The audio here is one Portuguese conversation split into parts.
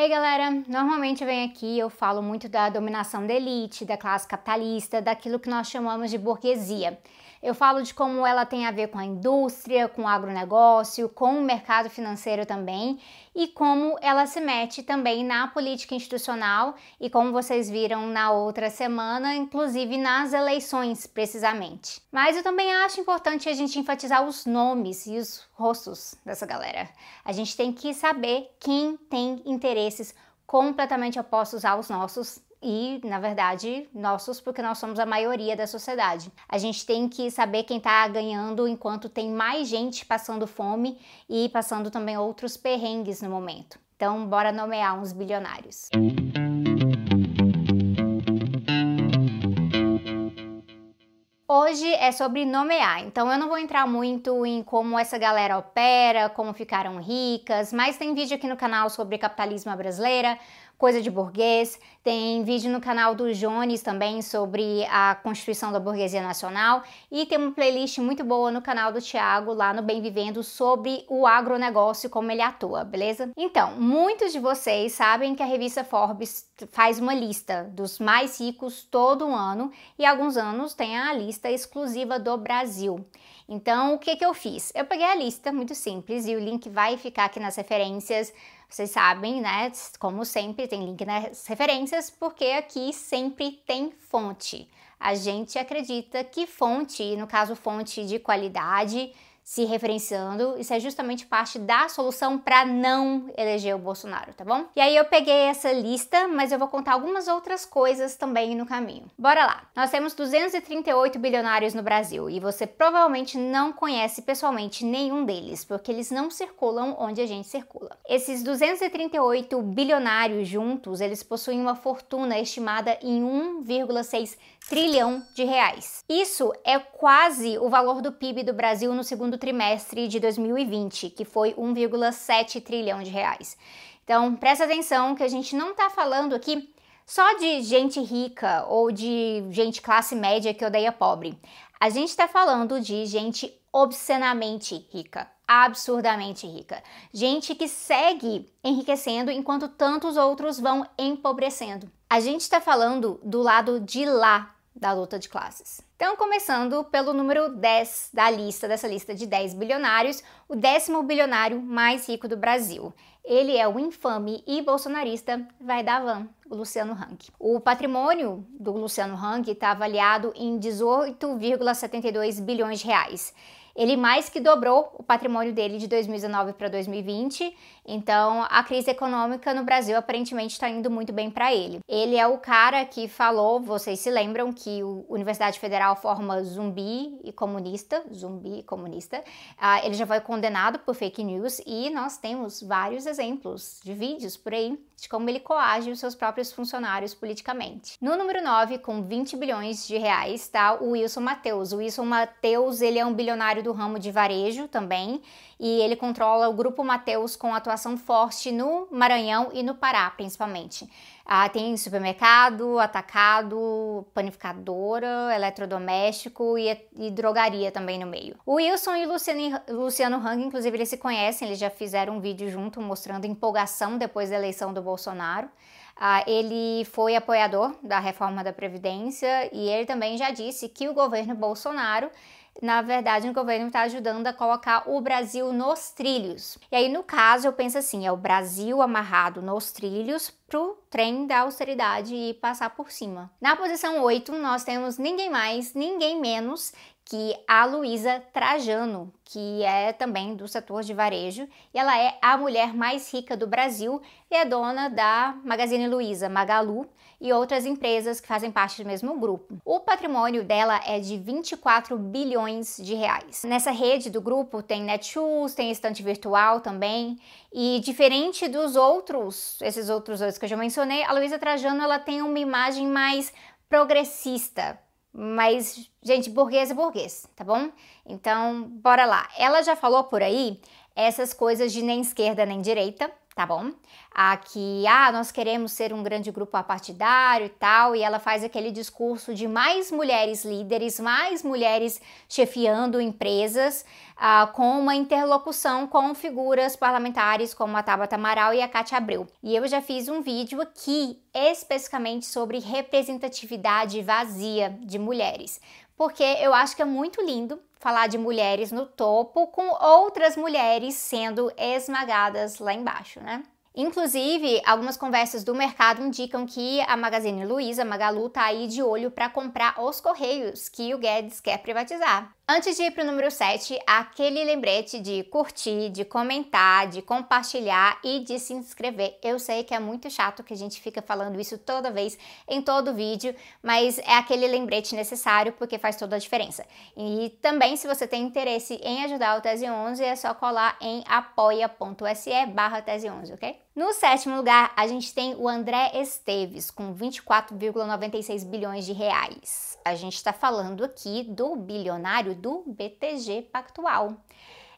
Ei galera, normalmente eu venho aqui eu falo muito da dominação da elite, da classe capitalista, daquilo que nós chamamos de burguesia. Eu falo de como ela tem a ver com a indústria, com o agronegócio, com o mercado financeiro também e como ela se mete também na política institucional e como vocês viram na outra semana, inclusive nas eleições precisamente. Mas eu também acho importante a gente enfatizar os nomes e os rostos dessa galera. A gente tem que saber quem tem interesses completamente opostos aos nossos e, na verdade, nossos, porque nós somos a maioria da sociedade. A gente tem que saber quem está ganhando enquanto tem mais gente passando fome e passando também outros perrengues no momento. Então, bora nomear uns bilionários. Hoje é sobre nomear, então eu não vou entrar muito em como essa galera opera, como ficaram ricas, mas tem vídeo aqui no canal sobre capitalismo brasileira, Coisa de Burguês, tem vídeo no canal do Jones também sobre a Constituição da Burguesia Nacional e tem uma playlist muito boa no canal do Thiago, lá no Bem Vivendo, sobre o agronegócio como ele atua, beleza? Então, muitos de vocês sabem que a revista Forbes faz uma lista dos mais ricos todo ano e alguns anos tem a lista exclusiva do Brasil. Então, o que, que eu fiz? Eu peguei a lista, muito simples, e o link vai ficar aqui nas referências vocês sabem, né? Como sempre, tem link nas referências, porque aqui sempre tem fonte. A gente acredita que fonte, no caso fonte de qualidade, se referenciando, isso é justamente parte da solução para não eleger o Bolsonaro, tá bom? E aí eu peguei essa lista, mas eu vou contar algumas outras coisas também no caminho. Bora lá. Nós temos 238 bilionários no Brasil e você provavelmente não conhece pessoalmente nenhum deles, porque eles não circulam onde a gente circula. Esses 238 bilionários juntos, eles possuem uma fortuna estimada em 1,6 trilhão de reais. Isso é quase o valor do PIB do Brasil no segundo trimestre de 2020, que foi 1,7 trilhão de reais. Então, presta atenção que a gente não está falando aqui só de gente rica ou de gente classe média que odeia pobre. A gente está falando de gente obscenamente rica, absurdamente rica. Gente que segue enriquecendo enquanto tantos outros vão empobrecendo. A gente está falando do lado de lá da luta de classes. Então, começando pelo número 10 da lista, dessa lista de 10 bilionários, o décimo bilionário mais rico do Brasil. Ele é o infame e bolsonarista vai dar van, o Luciano Hang. O patrimônio do Luciano Hang está avaliado em 18,72 bilhões de reais. Ele mais que dobrou o patrimônio dele de 2019 para 2020, então a crise econômica no Brasil aparentemente está indo muito bem para ele. Ele é o cara que falou, vocês se lembram que a Universidade Federal forma zumbi e comunista, zumbi e comunista. Uh, ele já foi condenado por fake news e nós temos vários exemplos de vídeos por aí de como ele coage os seus próprios funcionários politicamente. No número 9, com 20 bilhões de reais, está o Wilson Matheus. O Wilson Matheus, ele é um bilionário do ramo de varejo também, e ele controla o Grupo Mateus com atuação forte no Maranhão e no Pará, principalmente. Ah, tem supermercado, atacado, panificadora, eletrodoméstico e, e, drogaria também no meio. O Wilson e o Luciano, Luciano Hang, inclusive, eles se conhecem, eles já fizeram um vídeo junto mostrando empolgação depois da eleição do Bolsonaro. Ah, ele foi apoiador da reforma da Previdência e ele também já disse que o governo Bolsonaro na verdade, o governo está ajudando a colocar o Brasil nos trilhos. E aí, no caso, eu penso assim: é o Brasil amarrado nos trilhos pro trem da austeridade e passar por cima. Na posição 8, nós temos ninguém mais, ninguém menos que a Luísa Trajano, que é também do setor de varejo, e ela é a mulher mais rica do Brasil e é dona da Magazine Luiza, Magalu, e outras empresas que fazem parte do mesmo grupo. O patrimônio dela é de 24 bilhões de reais. Nessa rede do grupo tem Netshoes, tem estante virtual também, e diferente dos outros, esses outros dois que eu já mencionei, a Luísa Trajano ela tem uma imagem mais progressista, mas, gente, burguês é burguês, tá bom? Então, bora lá. Ela já falou por aí essas coisas de nem esquerda nem direita, tá bom? Aqui, ah, nós queremos ser um grande grupo apartidário e tal, e ela faz aquele discurso de mais mulheres líderes, mais mulheres chefiando empresas, ah, com uma interlocução com figuras parlamentares como a Tabata Amaral e a Cátia Abreu. E eu já fiz um vídeo aqui especificamente sobre representatividade vazia de mulheres porque eu acho que é muito lindo falar de mulheres no topo com outras mulheres sendo esmagadas lá embaixo, né? Inclusive, algumas conversas do mercado indicam que a Magazine Luiza, Magalu, tá aí de olho para comprar os Correios que o Guedes quer privatizar. Antes de ir para o número 7, aquele lembrete de curtir, de comentar, de compartilhar e de se inscrever. Eu sei que é muito chato que a gente fica falando isso toda vez, em todo vídeo, mas é aquele lembrete necessário porque faz toda a diferença. E também, se você tem interesse em ajudar o Tese 11, é só colar em apoia.se barra Tese 11, ok? No sétimo lugar, a gente tem o André Esteves, com 24,96 bilhões de reais. A gente está falando aqui do bilionário do BTG Pactual.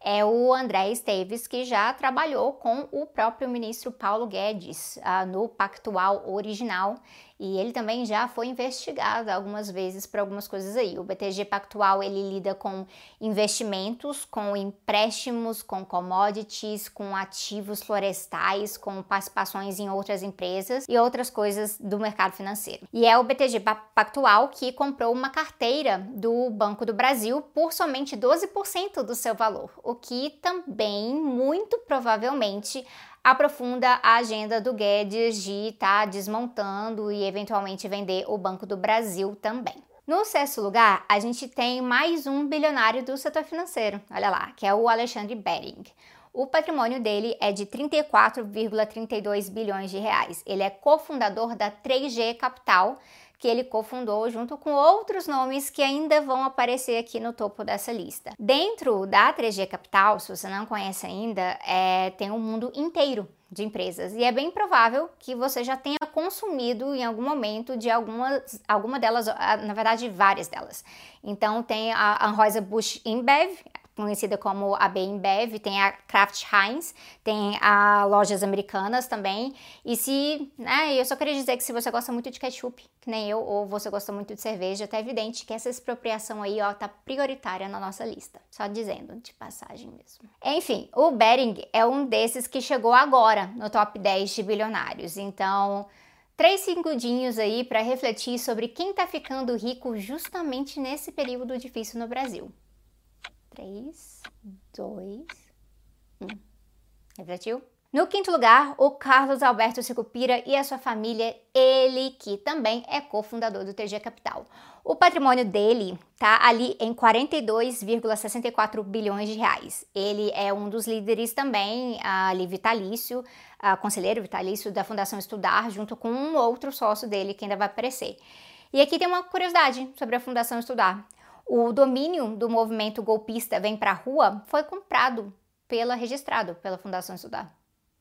É o André Esteves que já trabalhou com o próprio ministro Paulo Guedes uh, no Pactual original e ele também já foi investigado algumas vezes por algumas coisas aí. O BTG Pactual ele lida com investimentos, com empréstimos, com commodities, com ativos florestais, com participações em outras empresas e outras coisas do mercado financeiro. E é o BTG Pactual que comprou uma carteira do Banco do Brasil por somente 12% do seu valor, o que também muito provavelmente aprofunda a agenda do Guedes de estar tá desmontando e eventualmente vender o Banco do Brasil também. No sexto lugar, a gente tem mais um bilionário do setor financeiro, olha lá, que é o Alexandre Bering. O patrimônio dele é de 34,32 bilhões de reais. Ele é cofundador da 3G Capital, que ele cofundou junto com outros nomes que ainda vão aparecer aqui no topo dessa lista. Dentro da 3G Capital, se você não conhece ainda, é, tem um mundo inteiro de empresas e é bem provável que você já tenha consumido em algum momento de algumas, alguma delas, na verdade várias delas. Então tem a Anheuser-Busch InBev, conhecida como a Bembev, tem a Kraft Heinz, tem a lojas americanas também. E se, né, eu só queria dizer que se você gosta muito de ketchup, que nem eu, ou você gosta muito de cerveja, tá evidente que essa expropriação aí, ó, tá prioritária na nossa lista. Só dizendo, de passagem mesmo. Enfim, o Bering é um desses que chegou agora no top 10 de bilionários. Então, três segundinhos aí para refletir sobre quem tá ficando rico justamente nesse período difícil no Brasil. 3, 2, 1. Refletiu? No quinto lugar, o Carlos Alberto Sicupira e a sua família, ele que também é cofundador do TG Capital. O patrimônio dele tá ali em 42,64 bilhões de reais. Ele é um dos líderes também ali vitalício, conselheiro vitalício da Fundação Estudar, junto com um outro sócio dele que ainda vai aparecer. E aqui tem uma curiosidade sobre a Fundação Estudar. O domínio do movimento golpista Vem Pra Rua foi comprado pela registrado pela Fundação Estudar.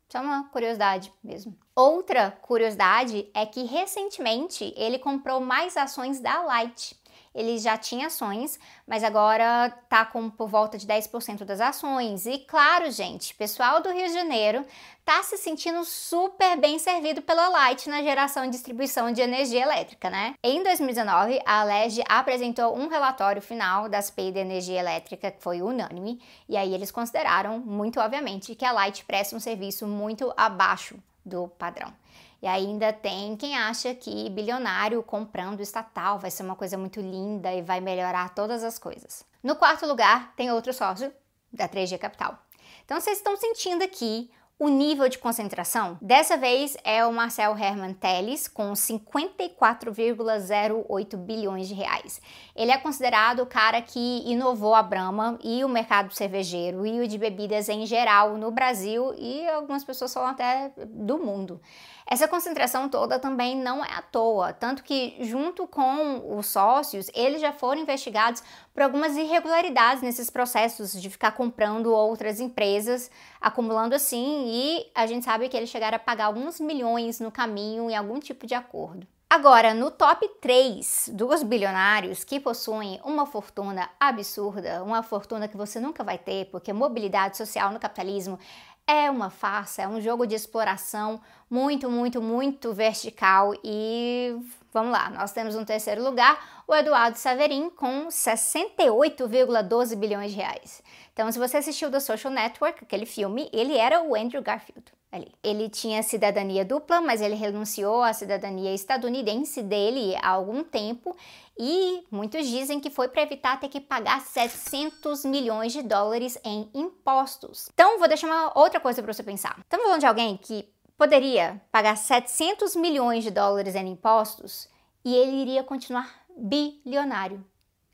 Só uma curiosidade mesmo. Outra curiosidade é que recentemente ele comprou mais ações da Light ele já tinha ações, mas agora tá com por volta de 10% das ações. E claro, gente, pessoal do Rio de Janeiro tá se sentindo super bem servido pela Light na geração e distribuição de energia elétrica, né? Em 2019, a Alerj apresentou um relatório final da CPI de energia elétrica que foi unânime, e aí eles consideraram, muito obviamente, que a Light presta um serviço muito abaixo do padrão. E ainda tem quem acha que bilionário comprando estatal vai ser uma coisa muito linda e vai melhorar todas as coisas. No quarto lugar, tem outro sócio da 3G Capital. Então vocês estão sentindo aqui o nível de concentração? Dessa vez é o Marcel Herman Telles, com 54,08 bilhões de reais. Ele é considerado o cara que inovou a Brahma e o mercado cervejeiro e o de bebidas em geral no Brasil e algumas pessoas falam até do mundo. Essa concentração toda também não é à toa, tanto que, junto com os sócios, eles já foram investigados por algumas irregularidades nesses processos de ficar comprando outras empresas, acumulando assim, e a gente sabe que eles chegaram a pagar alguns milhões no caminho em algum tipo de acordo. Agora, no top 3 dos bilionários que possuem uma fortuna absurda, uma fortuna que você nunca vai ter, porque mobilidade social no capitalismo é uma farsa, é um jogo de exploração muito, muito, muito vertical e vamos lá, nós temos no terceiro lugar o Eduardo Saverin com 68,12 bilhões de reais. Então, se você assistiu The Social Network, aquele filme, ele era o Andrew Garfield. Ali. Ele tinha cidadania dupla, mas ele renunciou à cidadania estadunidense dele há algum tempo e muitos dizem que foi para evitar ter que pagar 700 milhões de dólares em impostos. Então, vou deixar uma outra coisa para você pensar. Estamos falando de alguém que poderia pagar 700 milhões de dólares em impostos e ele iria continuar bilionário.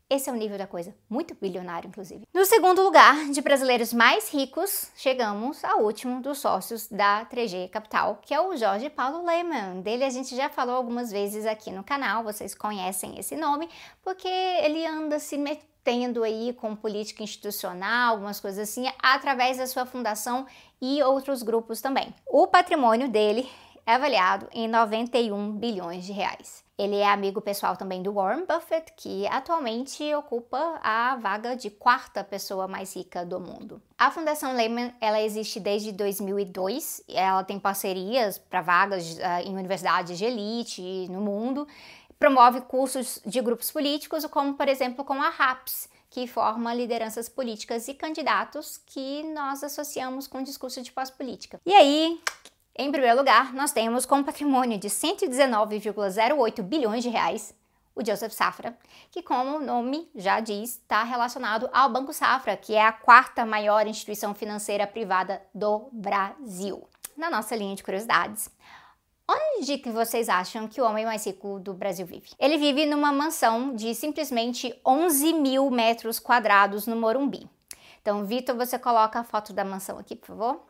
Esse é o nível da coisa, muito bilionário, inclusive. No segundo lugar, de brasileiros mais ricos, chegamos ao último dos sócios da 3G Capital, que é o Jorge Paulo Lehmann. Dele a gente já falou algumas vezes aqui no canal, vocês conhecem esse nome, porque ele anda se metendo aí com política institucional, algumas coisas assim, através da sua fundação e outros grupos também. O patrimônio dele é avaliado em 91 bilhões de reais. Ele é amigo pessoal também do Warren Buffett, que atualmente ocupa a vaga de quarta pessoa mais rica do mundo. A Fundação Lehman ela existe desde 2002. Ela tem parcerias para vagas uh, em universidades de elite no mundo. Promove cursos de grupos políticos, como por exemplo com a RAPS, que forma lideranças políticas e candidatos que nós associamos com o discurso de pós-política. E aí, em primeiro lugar, nós temos com um patrimônio de 119,08 bilhões de reais o Joseph Safra, que como o nome já diz, está relacionado ao Banco Safra, que é a quarta maior instituição financeira privada do Brasil. Na nossa linha de curiosidades, onde que vocês acham que o homem mais rico do Brasil vive? Ele vive numa mansão de simplesmente 11 mil metros quadrados no Morumbi. Então, Vitor, você coloca a foto da mansão aqui, por favor.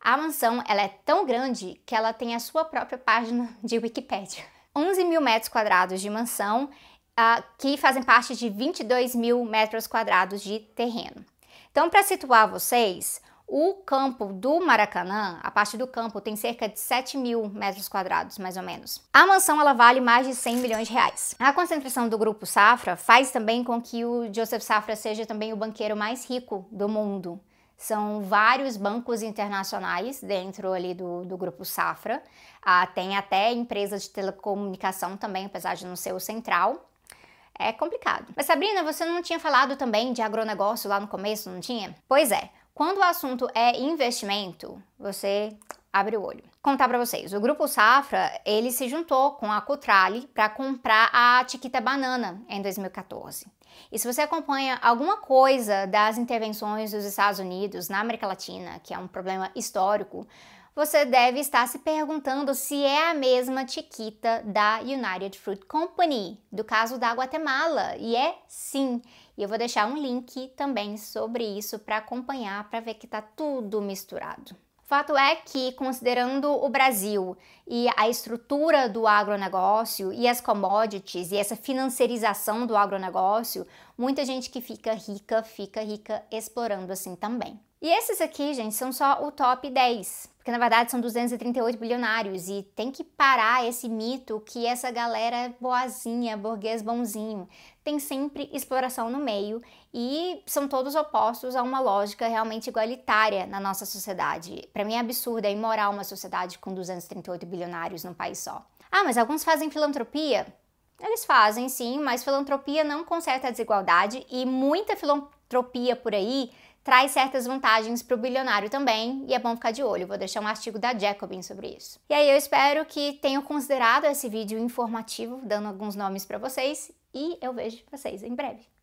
A mansão ela é tão grande que ela tem a sua própria página de Wikipedia. 11 mil metros quadrados de mansão, uh, que fazem parte de 22 mil metros quadrados de terreno. Então, para situar vocês, o campo do Maracanã, a parte do campo, tem cerca de 7 mil metros quadrados, mais ou menos. A mansão ela vale mais de 100 milhões de reais. A concentração do grupo Safra faz também com que o Joseph Safra seja também o banqueiro mais rico do mundo. São vários bancos internacionais dentro ali do, do grupo Safra. Ah, tem até empresas de telecomunicação também, apesar de não ser o central. É complicado. Mas Sabrina, você não tinha falado também de agronegócio lá no começo, não tinha? Pois é. Quando o assunto é investimento, você abre o olho. Contar para vocês, o grupo Safra, ele se juntou com a Cutrale para comprar a Chiquita Banana em 2014. E se você acompanha alguma coisa das intervenções dos Estados Unidos na América Latina, que é um problema histórico, você deve estar se perguntando se é a mesma Chiquita da United Fruit Company, do caso da Guatemala. E é sim. E eu vou deixar um link também sobre isso para acompanhar, para ver que está tudo misturado. Fato é que, considerando o Brasil e a estrutura do agronegócio e as commodities e essa financiarização do agronegócio, muita gente que fica rica, fica rica explorando assim também. E esses aqui, gente, são só o top 10, porque na verdade são 238 bilionários e tem que parar esse mito que essa galera é boazinha, burguês bonzinho. Tem sempre exploração no meio e são todos opostos a uma lógica realmente igualitária na nossa sociedade. Para mim é absurdo, é imoral uma sociedade com 238 bilionários num país só. Ah, mas alguns fazem filantropia? Eles fazem sim, mas filantropia não conserta a desigualdade e muita filantropia por aí traz certas vantagens para o bilionário também e é bom ficar de olho. Vou deixar um artigo da Jacobin sobre isso. E aí eu espero que tenham considerado esse vídeo informativo, dando alguns nomes para vocês e eu vejo vocês em breve.